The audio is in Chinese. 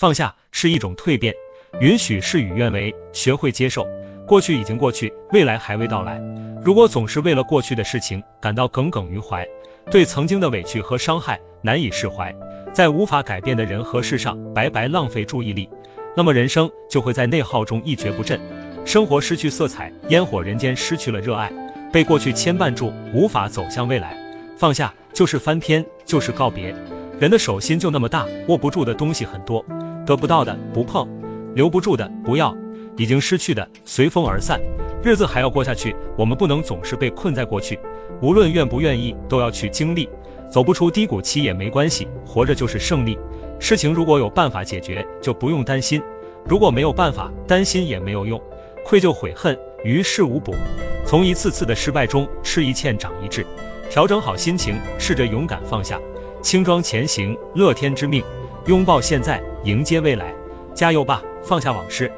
放下是一种蜕变，允许事与愿违，学会接受过去已经过去，未来还未到来。如果总是为了过去的事情感到耿耿于怀，对曾经的委屈和伤害难以释怀，在无法改变的人和事上白白浪费注意力，那么人生就会在内耗中一蹶不振，生活失去色彩，烟火人间失去了热爱，被过去牵绊住，无法走向未来。放下就是翻篇，就是告别。人的手心就那么大，握不住的东西很多。得不到的不碰，留不住的不要，已经失去的随风而散。日子还要过下去，我们不能总是被困在过去，无论愿不愿意，都要去经历。走不出低谷期也没关系，活着就是胜利。事情如果有办法解决，就不用担心；如果没有办法，担心也没有用。愧疚悔恨于事无补。从一次次的失败中吃一堑长一智，调整好心情，试着勇敢放下，轻装前行，乐天之命。拥抱现在，迎接未来，加油吧！放下往事，